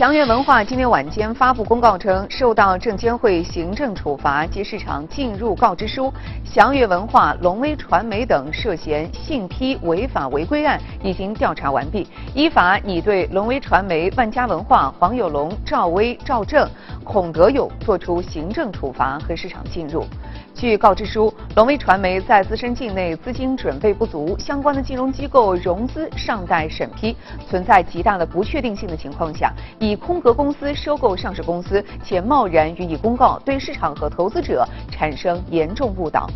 祥源文化今天晚间发布公告称，受到证监会行政处罚及市场进入告知书，祥源文化、龙威传媒等涉嫌信披违法违规案已经调查完毕，依法拟对龙威传媒、万家文化、黄有龙、赵薇、赵正、孔德勇作出行政处罚和市场禁入。据告知书，龙威传媒在自身境内资金准备不足，相关的金融机构融资尚待审批，存在极大的不确定性的情况下，以空格公司收购上市公司，且贸然予以公告，对市场和投资者产生严重误导。